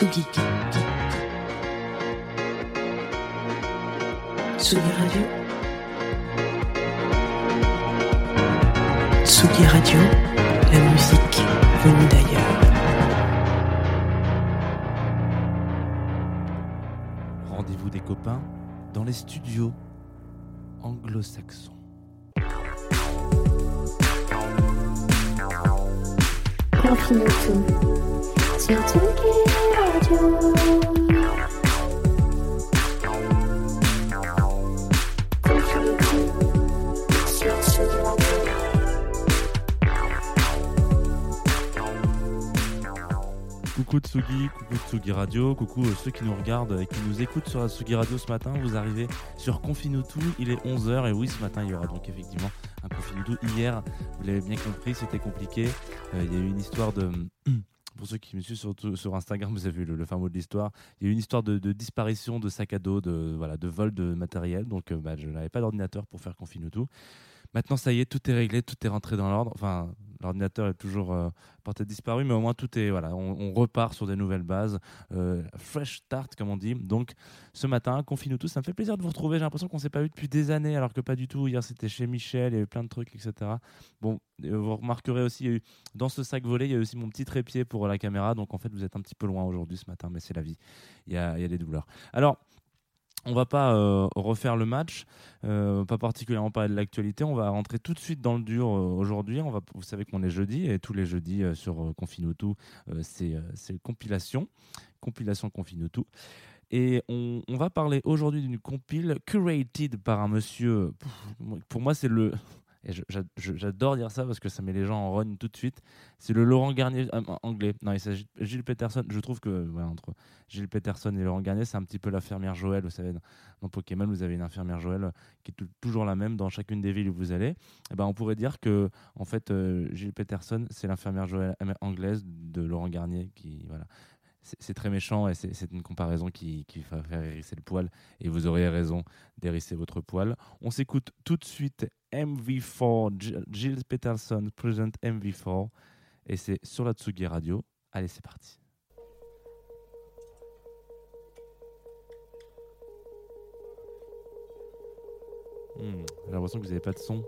Tsugi. Tsugi Radio. Tsugi Radio, la musique venue d'ailleurs. Rendez-vous des copains dans les studios anglo-saxons. Coucou Tsugi, coucou Tsugi Radio, coucou ceux qui nous regardent et qui nous écoutent sur Tsugi Radio ce matin. Vous arrivez sur Confinutu, il est 11h et oui, ce matin il y aura donc effectivement un Confinutu. Hier, vous l'avez bien compris, c'était compliqué. Euh, il y a eu une histoire de. Pour ceux qui me suivent sur, sur Instagram, vous avez vu le, le fin mot de l'histoire. Il y a eu une histoire de, disparition de sac à dos, de, voilà, de vol de matériel. Donc euh, bah, je n'avais pas d'ordinateur pour faire Confinutu. Maintenant, ça y est, tout est réglé, tout est rentré dans l'ordre. Enfin, l'ordinateur est toujours euh, porté disparu, mais au moins tout est voilà, on, repart sur des nouvelles bases, euh, fresh start comme on dit. Donc, ce matin, confine tous, ça me fait plaisir de vous retrouver. J'ai l'impression qu'on s'est pas vu depuis des années, alors que pas du tout. Hier, c'était chez Michel, il y a eu plein de trucs, etc. Bon, vous remarquerez aussi, dans ce sac volé, il y a aussi mon petit trépied pour la caméra. Donc, en fait, vous êtes un petit peu loin aujourd'hui ce matin, mais c'est la vie. Il y a, il y a des douleurs. Alors. On va pas euh, refaire le match, euh, pas particulièrement parler de l'actualité. On va rentrer tout de suite dans le dur euh, aujourd'hui. On va, vous savez qu'on est jeudi et tous les jeudis sur Confinutu, euh, c'est compilation, compilation Confinutu. Et on, va parler aujourd'hui d'une compile curated par un monsieur. Pour moi, c'est le. Et j'adore dire ça parce que ça met les gens en run tout de suite. C'est le Laurent Garnier euh, anglais. Non, il s'agit de Gilles Peterson. Je trouve que entre Gilles Peterson et Laurent Garnier, c'est un petit peu l'infirmière Joël. Vous savez, dans, Pokémon, vous avez une infirmière Joël euh, qui est tou- toujours la même dans chacune des villes où vous allez. Et ben, on pourrait dire que en fait, euh, Gilles Peterson, c'est l'infirmière Joël am- anglaise de Laurent Garnier qui voilà. C'est très méchant et c'est une comparaison qui, va faire hérisser le poil. Et vous aurez raison d'hérisser votre poil. On s'écoute tout de suite MV4, G- Gilles Peterson present MV4. Et c'est sur la Tsugi Radio. Allez, c'est parti. Hmm, J'ai l'impression que vous n'avez pas de son.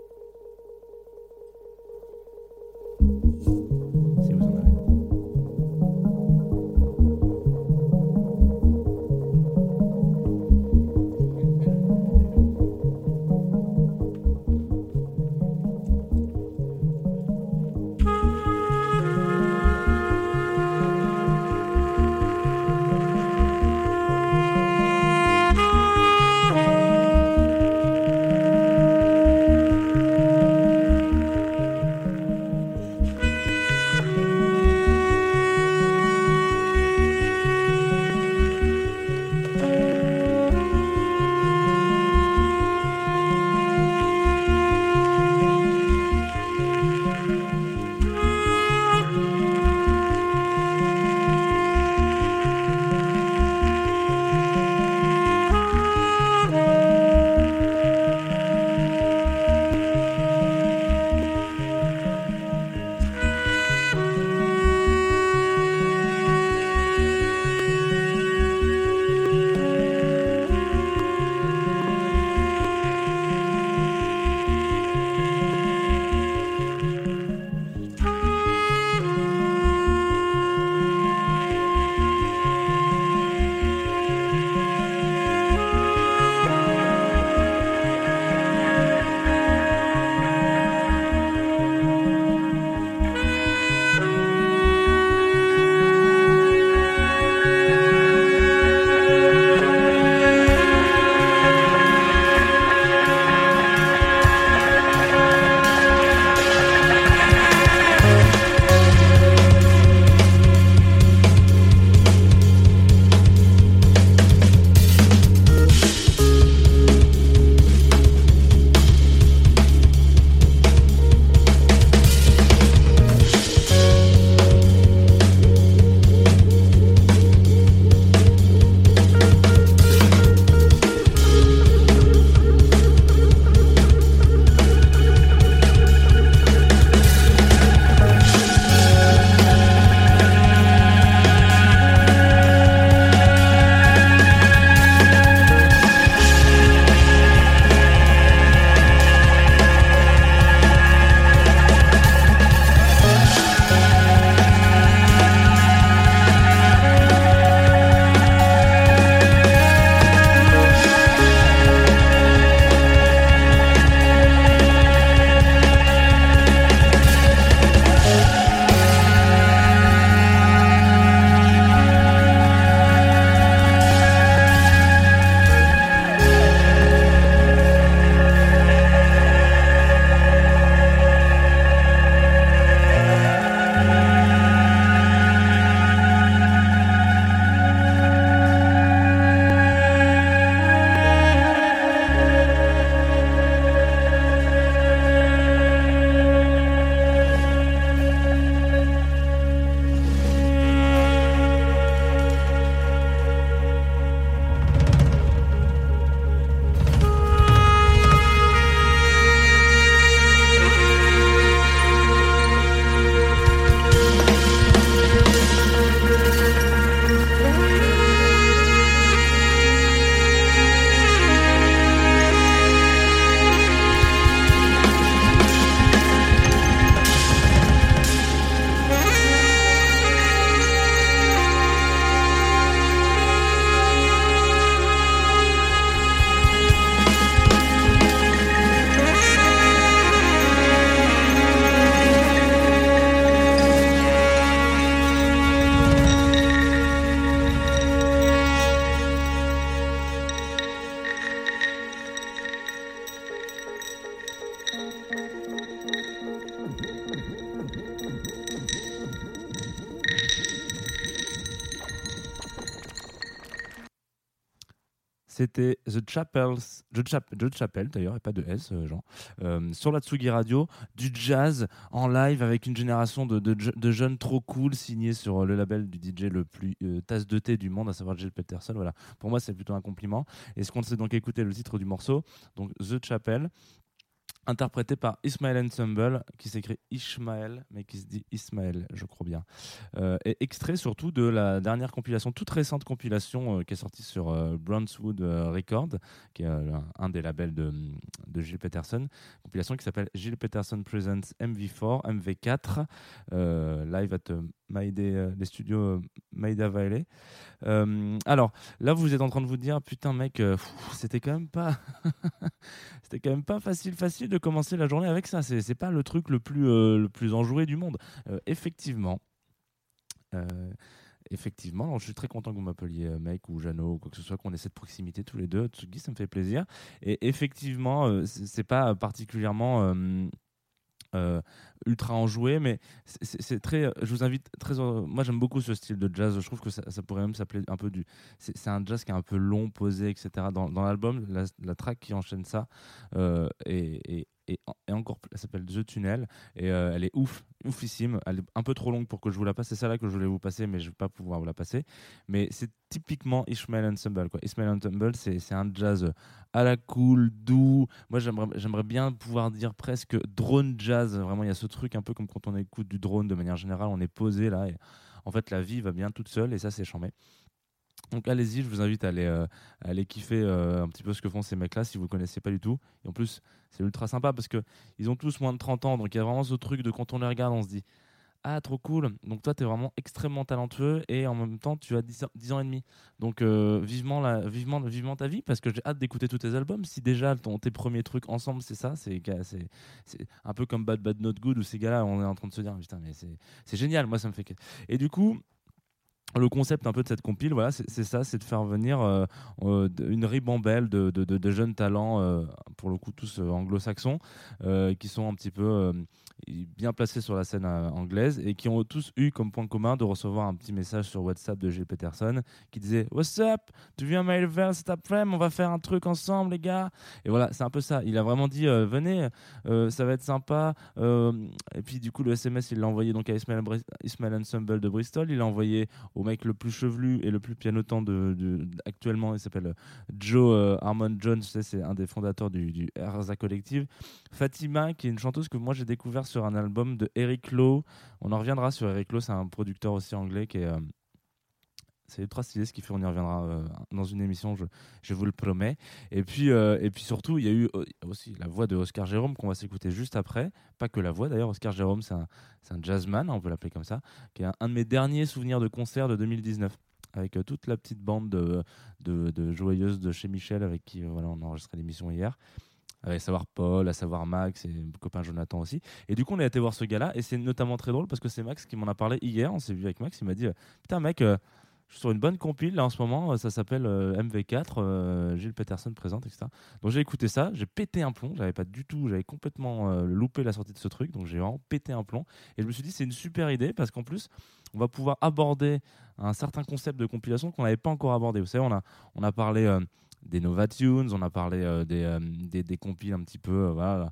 C'était The Chapels, The, Chap- Chapel d'ailleurs, et pas de S, euh, Jean, euh, sur la Tsugi Radio, du jazz en live avec une génération de, de, jeunes trop cool signés sur le label du DJ le plus euh, tasse de thé du monde, à savoir Jill Peterson. Voilà, pour moi c'est plutôt un compliment. Et ce qu'on sait donc écouter le titre du morceau, donc The Chapel, interprété par Ismael Ensemble, qui s'écrit Ishmael, mais qui se dit Ismaël, je crois bien. Euh, et extrait surtout de la dernière compilation, toute récente compilation euh, qui est sortie sur euh, Brownswood euh, Records, qui est euh, un des labels de, de Gilles Peterson, compilation qui s'appelle Gilles Peterson Presents MV4, MV4, euh, live at euh, les studios Maïda Valley. Euh, alors, là, vous êtes en train de vous dire, putain, mec, euh, c'était quand même pas. c'était quand même pas facile, facile de commencer la journée avec ça. C'est pas le truc le plus, euh, le plus enjoué du monde. Effectivement. Effectivement, je suis très content que vous m'appeliez mec ou Jeannot ou quoi que ce soit, qu'on ait cette proximité tous les deux. Tsugi, ça me fait plaisir. Et effectivement, c'est pas particulièrement euh, ultra enjoué, mais c'est- très. Je vous invite très. euh, Moi, j'aime beaucoup ce style de jazz. Je trouve que ça, pourrait même s'appeler un peu du. C'est un jazz qui est un peu long, posé, etc. Dans, l'album, la, track qui enchaîne ça euh, est- est encore. plus- Elle s'appelle The Tunnel et euh, elle est ouf, oufissime. Elle est un peu trop longue pour que je vous la passe. C'est ça là que je voulais vous passer, mais je vais pas pouvoir vous la passer. Mais c'est typiquement Ishmael Ensemble. Quoi. Ishmael Ensemble, c'est un jazz à la cool, doux. Moi, j'aimerais j'aimerais bien pouvoir dire presque drone jazz. Vraiment, il y a ce truc un peu comme quand on écoute du drone de manière générale. On est posé là. Et en fait, la vie va bien toute seule et ça, c'est chambé. Donc allez-y, je vous invite à aller, euh, à aller kiffer euh, un petit peu ce que font ces mecs-là si vous ne connaissez pas du tout. Et en plus, c'est ultra sympa parce qu'ils ont tous moins de 30 ans. Donc il y a vraiment ce truc de quand on les regarde, on se dit Ah, trop cool. Donc toi, tu es vraiment extrêmement talentueux et en même temps, tu as 10, ans- 10 ans et demi. Donc euh, vivement, vivement, vivement ta vie parce que j'ai hâte d'écouter tous tes albums. Si déjà ton, tes premiers trucs ensemble, c'est ça, c'est un peu comme Bad Bad Not Good où ces gars-là, on est en train de se dire Putain, mais c'est génial. Moi, ça me fait. Et du coup le concept un peu de cette compile, voilà, c'est ça, c'est de faire venir euh, euh, une ribambelle de, jeunes talents, euh, pour le coup tous anglo-saxons, qui sont un petit peu bien placés sur la scène euh, anglaise et qui ont tous eu comme point commun de recevoir un petit message sur WhatsApp de Gilles Peterson qui disait What's up? Tu viens à Mailville cet après-midi? On va faire un truc ensemble, les gars. Et voilà, c'est un peu ça. Il a vraiment dit euh, Venez, euh, ça va être sympa. Et puis, du coup, le SMS, il l'a envoyé donc à Ismail, Ismail Ensemble de Bristol. Il l'a envoyé au mec le plus chevelu et le plus pianotant de, actuellement. Il s'appelle Joe Harmon Jones. C'est un des fondateurs du, du RZA Collective. Fatima, qui est une chanteuse que moi j'ai découvert sur un album de Eric Lowe. On en reviendra sur Eric Lowe, c'est un producteur aussi anglais qui est. euh, c'est ultra stylé ce qu'il fait, on y reviendra euh, dans une émission, je, je vous le promets. Et puis, euh, et puis surtout, il y a eu euh, aussi la voix de Oscar Jérôme qu'on va s'écouter juste après. Pas que la voix d'ailleurs, Oscar Jérôme, c'est un, un jazzman, on peut l'appeler comme ça, qui est un, de mes derniers souvenirs de concert de 2019 avec toute la petite bande de, de, de joyeuses de chez Michel avec qui voilà, on a enregistré l'émission hier. À savoir Paul, à savoir Max et mon copain Jonathan aussi. Et du coup, on a été voir ce gars-là. Et c'est notamment très drôle parce que c'est Max qui m'en a parlé hier. On s'est vu avec Max. Il m'a dit euh, Putain, mec, euh, je suis sur une bonne compile là en ce moment. Ça s'appelle euh, MV4. euh, Gilles Peterson présente, etc. Donc j'ai écouté ça. J'ai pété un plomb. J'avais pas du tout. J'avais complètement euh, loupé la sortie de ce truc. Donc j'ai vraiment pété un plomb. Et je me suis dit C'est une super idée parce qu'en plus, on va pouvoir aborder un certain concept de compilation qu'on n'avait pas encore abordé. Vous savez, on a, on a parlé. Des Nova Tunes, on a parlé euh, des, euh, des, des compiles un petit peu, euh, voilà,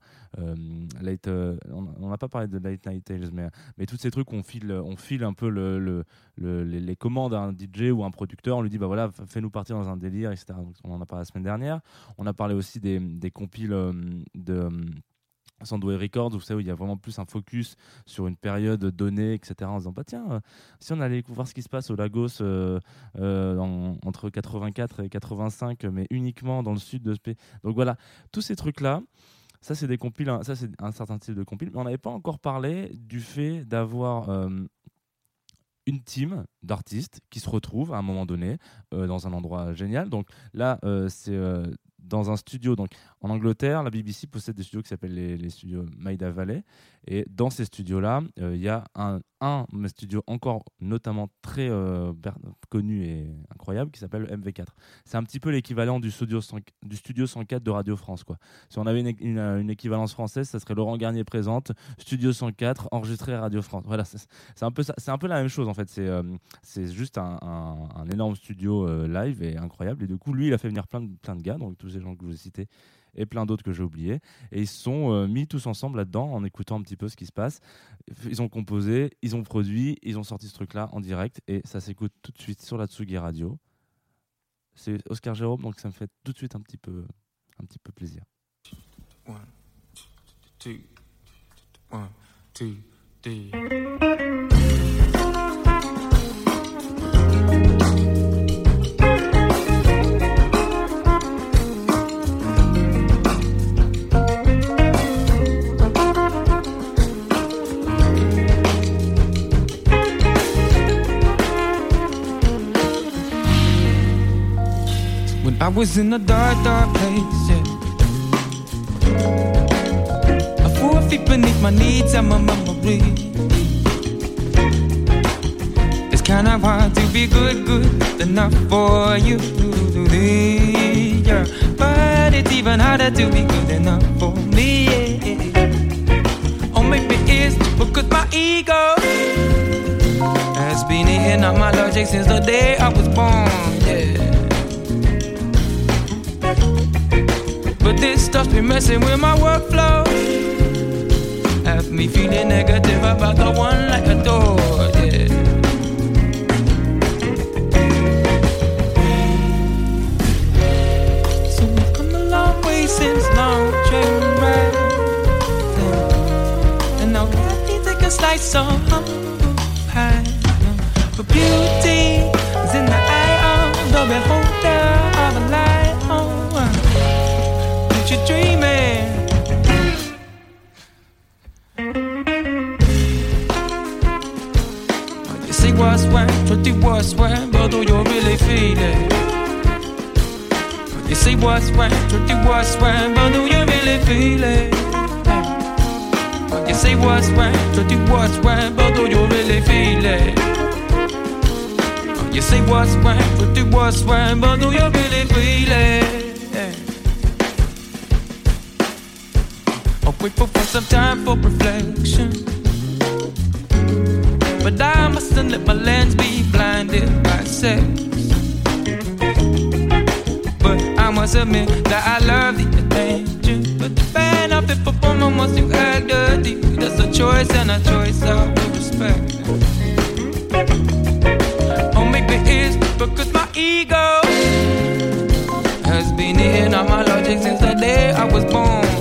late, on n'a pas parlé de Late Night Tales, mais, mais tous ces trucs, on file, on file un peu le, le, le- les, commandes à un DJ ou un producteur, on lui dit, bah voilà, fais-nous partir dans un délire, etc. Donc, on en a parlé la semaine dernière. On a parlé aussi des, des compiles de... Sandway Records, vous savez, où il y a vraiment plus un focus sur une période donnée, etc. En disant, bah tiens, euh, si on allait voir ce qui se passe au Lagos euh, euh, en- entre 84 et 85, mais uniquement dans le sud de ce. Donc voilà, tous ces trucs-là, ça c'est des hein, ça c'est un certain type de compile, mais on n'avait pas encore parlé du fait d'avoir une team d'artistes qui se retrouvent à un moment donné euh, dans un endroit génial. Donc là, euh, c'est euh, dans un studio. Donc en Angleterre, la BBC possède des studios qui s'appellent les, studios Maida Valley. Et dans ces studios-là, il y a un, studio encore notamment très connu et incroyable qui s'appelle le MV4. C'est un petit peu l'équivalent du studio, 100 du studio 104 de Radio France. Si on avait une, équivalence française, ça serait Laurent Garnier présente, Studio 104, enregistré à Radio France. Voilà, c'est un, peu la même chose en fait. C'est c'est juste un, énorme studio euh, live et incroyable. Et du coup, lui, il a fait venir plein de, plein de gars, donc tous ces gens que je vous ai cités et plein d'autres que j'ai oubliés. Et ils se sont euh, mis tous ensemble là-dedans en écoutant un petit peu ce qui se passe. Ils ont composé, ils ont produit, ils ont sorti ce truc-là en direct et ça s'écoute tout de suite sur la Tsugi Radio. C'est Oscar Jérôme, donc ça me fait tout de suite un petit peu, un petit peu plaisir. One, two, one, two, three. Was in a dark, dark place, yeah. Four feet beneath my needs and my memory. It's kinda hard to be good, good enough for you. Yeah. But it's even harder to be good enough for me. Yeah. Or maybe it's because my ego has been eating up my logic since the day I was born. Yeah. This stuff's been messing with my workflow. Have me feeling negative about the one like a door. Reflection. But I mustn't let my lens be blinded by sex. But I must admit that I love the attention. But the benefit for woman once you act dirty. That's a choice and a choice will respect. Oh, or maybe it's because my ego has been eating up my logic since the day I was born.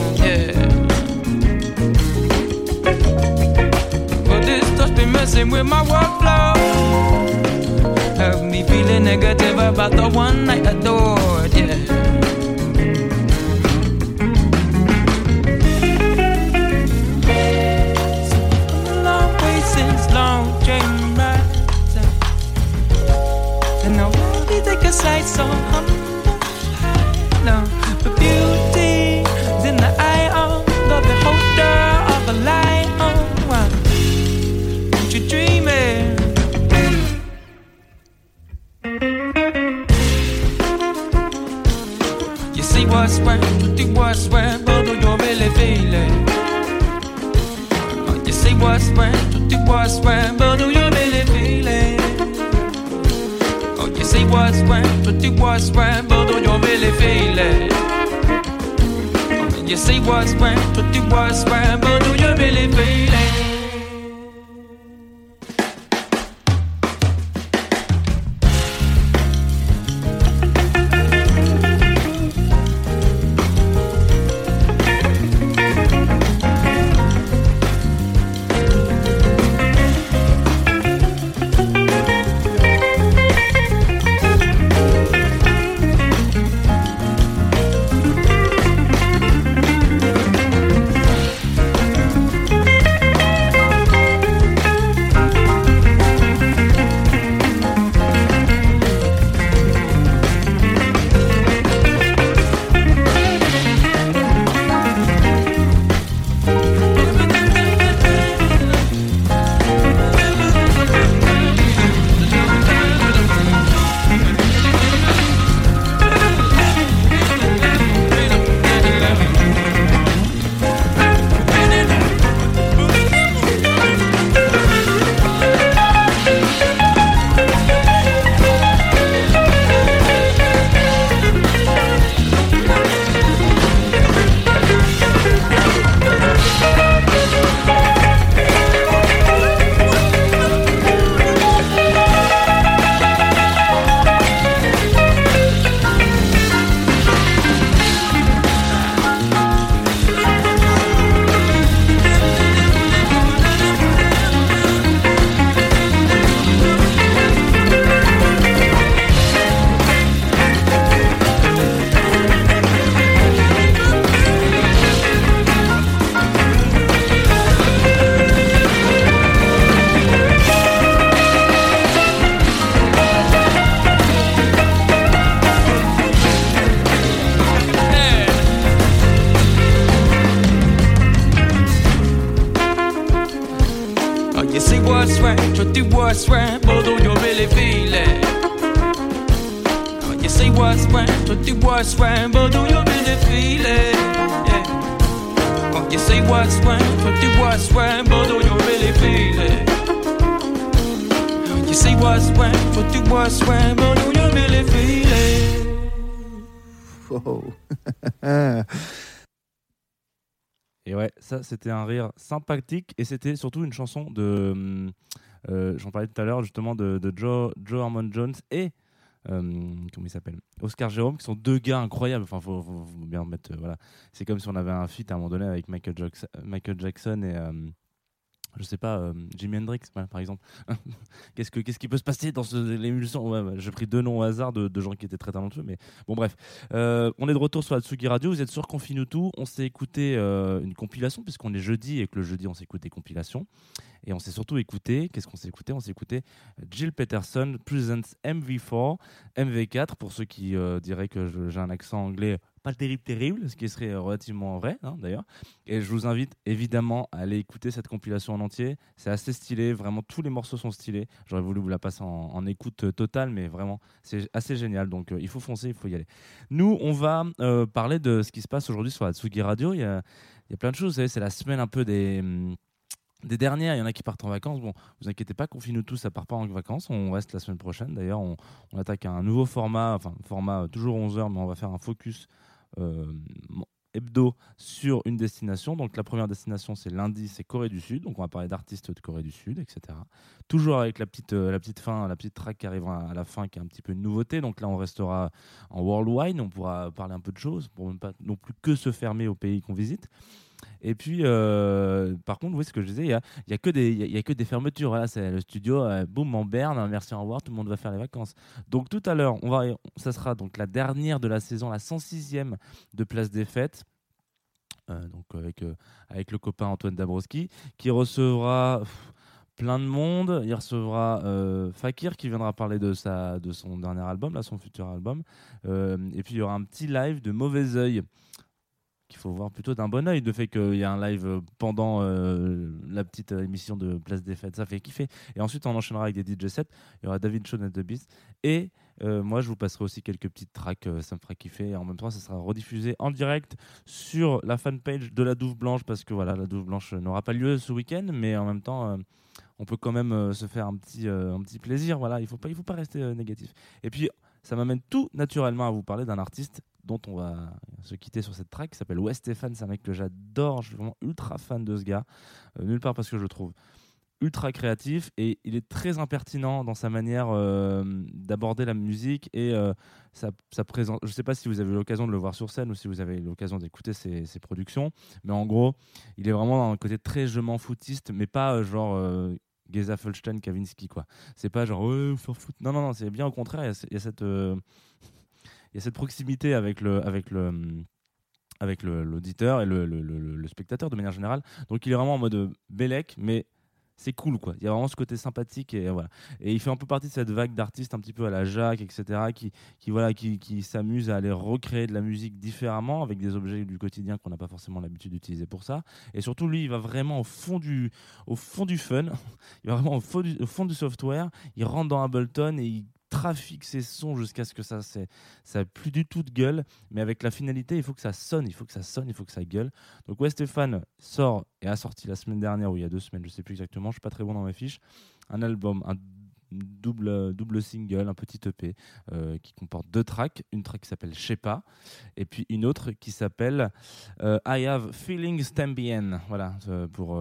Been messing with my workflow. Have me feeling negative about the one I adored, yeah. Long way since Oh, You see what's right, say what's right, you do what's right, but do you really feel it? Et ouais, ça c'était un rire sympathique et c'était surtout une chanson de. hum, euh, J'en parlais tout à l'heure justement de, Joe, Joe Harmon Jones et. euh, comment il s'appelle? Oscar Jérôme, qui sont deux gars incroyables. Enfin, faut, bien mettre. euh, voilà. C'est comme si on avait un feat à un moment donné avec Michael Jackson, et. euh, je sais pas, euh, Jimi Hendrix, par exemple. qu'est-ce, que, qu'est-ce qui peut se passer dans l'émulsion? Ouais, ouais, J'ai pris deux noms au hasard de, gens qui étaient très talentueux, mais bon, bref. Euh, on est de retour sur la Radio. Vous êtes sur Confinutu. On s'est écouté euh, une compilation, puisqu'on est jeudi et que le jeudi, on s'écoute des compilations. Et on s'est surtout écouté. Qu'est-ce qu'on s'est écouté? On s'est écouté Jill Peterson Presents MV4, MV4, pour ceux qui euh, diraient que j'ai un accent anglais pas terrible, terrible, ce qui serait relativement vrai, hein, d'ailleurs. Et je vous invite évidemment à aller écouter cette compilation en entier. C'est assez stylé, vraiment tous les morceaux sont stylés. J'aurais voulu vous la passer en, écoute euh, totale, mais vraiment, c'est assez génial. Donc euh, il faut foncer, il faut y aller. Nous, on va euh, parler de ce qui se passe aujourd'hui sur la Tsugi Radio. Il y a, il y a plein de choses. Vous savez, c'est la semaine un peu des. hum, des dernières, il y en a qui partent en vacances. Bon, vous inquiétez pas, confine-nous tous, ça part pas en vacances. On reste la semaine prochaine. D'ailleurs, on, on attaque un nouveau format, enfin, format toujours 11h, mais on va faire un focus hebdo sur une destination. Donc, la première destination, c'est lundi, c'est Corée du Sud. Donc, on va parler d'artistes de Corée du Sud, etc. Toujours avec la petite, euh, la petite fin, la petite track qui arrivera à la fin, qui est un petit peu une nouveauté. Donc, là, on restera en worldwide. On pourra parler un peu de choses pour ne pas non plus que se fermer aux pays qu'on visite. Et puis, euh, par contre, oui, ce que je disais, il y a, y a que des, fermetures. Voilà, c'est le studio, euh, boum, en berne, merci, au revoir, tout le monde va faire les vacances. Donc tout à l'heure, ça sera donc la dernière de la saison, la 106e de Place des Fêtes. Euh, donc avec, le copain Antoine Dabrowski, qui recevra plein de monde. Il recevra Fakir qui viendra parler de, son dernier album, là, son futur album. Et puis il y aura un petit live de Mauvais Oeil qu'il faut voir plutôt d'un bon oeil. Le fait qu'il y a un live euh, pendant euh, la petite euh, émission de Place des Fêtes, ça fait kiffer. Et ensuite, on enchaînera avec des DJ sets. Il y aura David Shawn et The Beast. Et moi, je vous passerai aussi quelques petites tracks, ça me fera kiffer. Et en même temps, ça sera rediffusé en direct sur la fanpage de la Douve Blanche, parce que voilà, la Douve Blanche n'aura pas lieu ce week-end, mais en même temps, on peut quand même se faire un petit, un petit plaisir. Voilà, il faut pas, il faut pas rester négatif. Et puis, ça m'amène tout naturellement à vous parler d'un artiste dont on va se quitter sur cette track qui s'appelle Wes Stefan. C'est un mec que j'adore, je suis vraiment ultra fan de ce gars. Euh, nulle part parce que je trouve ultra créatif et il est très impertinent dans sa manière euh, d'aborder la musique et euh, sa, sa présence. Je sais pas si vous avez l'occasion de le voir sur scène ou si vous avez l'occasion d'écouter ses, productions, mais en gros, il est vraiment dans un côté très je m'en foutiste, mais pas euh, genre. Euh, Geza Kavinsky, quoi. C'est pas genre, ouais, faire foutre. Non, non, non, c'est bien au contraire. Il y a cette, il y a cette proximité avec le, avec le, hum, avec l'auditeur et le spectateur de manière générale. Donc il est vraiment en mode euh, Bélec, mais c'est cool quoi. Il y a vraiment ce côté sympathique et voilà. Et il fait un peu partie de cette vague d'artistes un petit peu à la Jacques, etc. qui, qui voilà, qui, qui s'amusent à aller recréer de la musique différemment avec des objets du quotidien qu'on n'a pas forcément l'habitude d'utiliser pour ça. Et surtout lui, il va vraiment au fond du, au fond du fun. il va vraiment au fond du, au fond du software. Il rentre dans Ableton et il trafique ses sons jusqu'à ce que ça c'est ça plus du tout de gueule. Mais avec la finalité il faut que ça sonne il faut que ça sonne il faut que ça gueule. Donc ouais Stéphane sort et a sorti la semaine dernière ou il y a deux semaines je sais plus exactement je suis pas très bon dans mes fiches un album un double double single un petit EP euh, qui comporte deux tracks. Une track qui s'appelle pas et puis une autre qui s'appelle euh, I have feelings tambien. Voilà euh, pour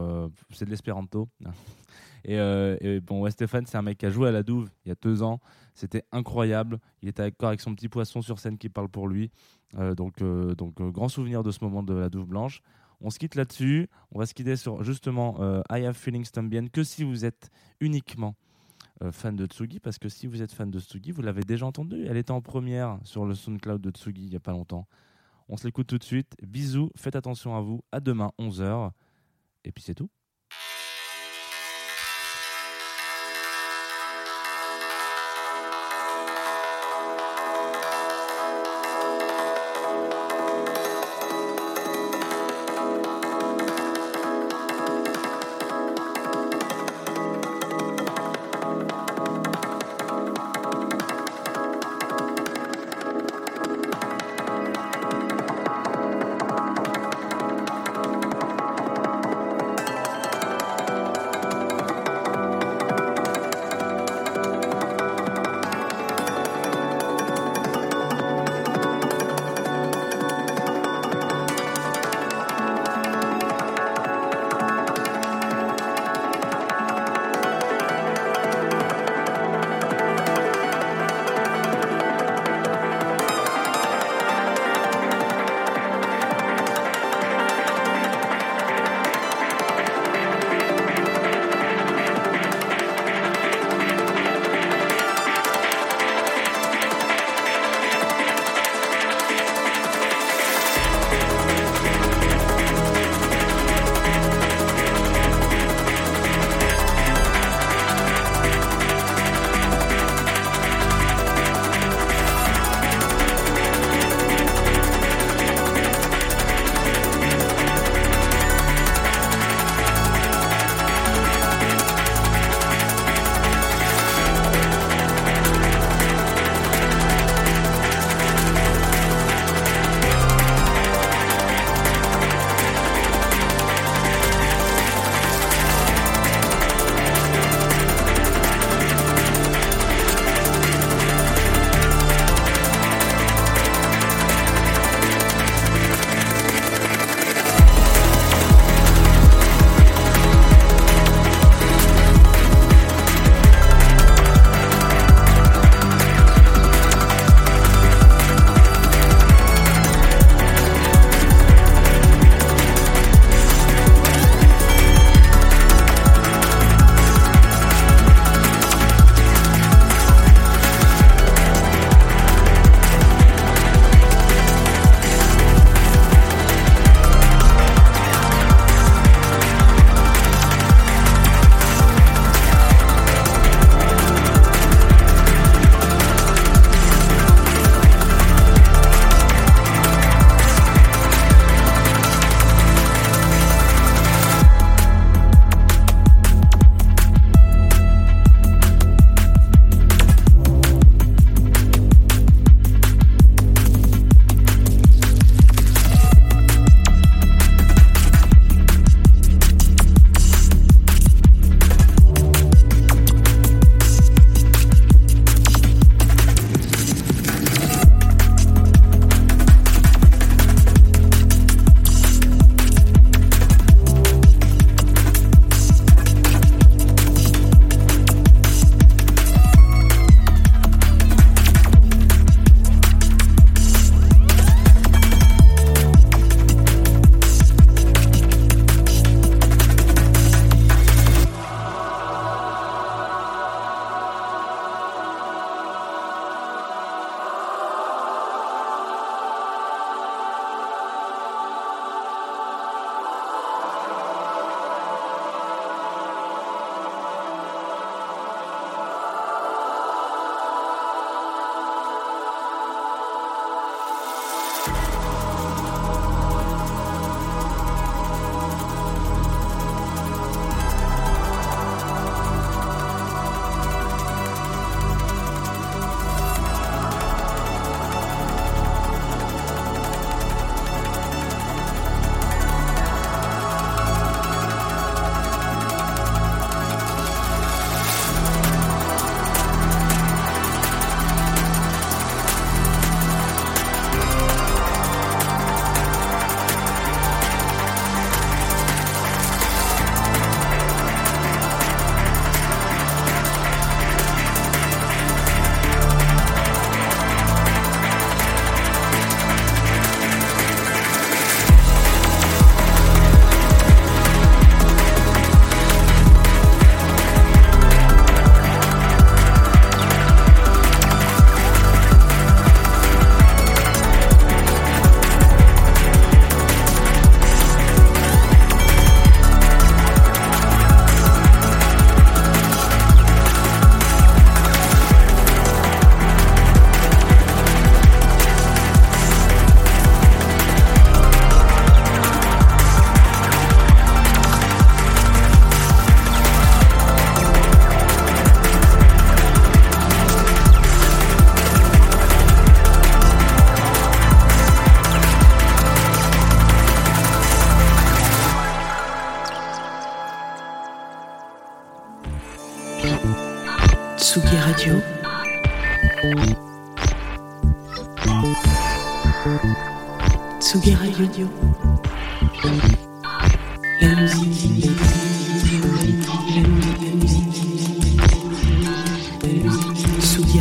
c'est de l'espéranto et, euh, et bon ouais Stéphane c'est un mec qui a joué à la Douve il y a deux ans c'était incroyable il était d'accord avec son petit poisson sur scène qui parle pour lui euh, donc, euh, donc grand souvenir de ce moment de la Douve Blanche. On se quitte là-dessus. On va se quitter sur justement I Have Feelings Tambien que si vous êtes uniquement fan de Tsugi, parce que si vous êtes fan de Tsugi, vous l'avez déjà entendu. Elle était en première sur le SoundCloud de Tsugi il n'y a pas longtemps. On se l'écoute tout de suite. Bisous, faites attention à vous. À demain, 11h. Et puis c'est tout.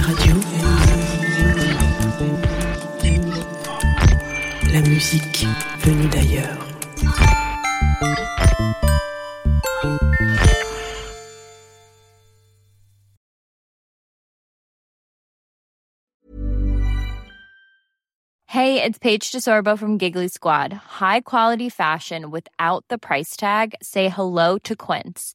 Radio. La musique venue d'ailleurs. Hey, it's Paige DeSorbo from Giggly Squad. High quality fashion without the price tag. Say hello to Quince.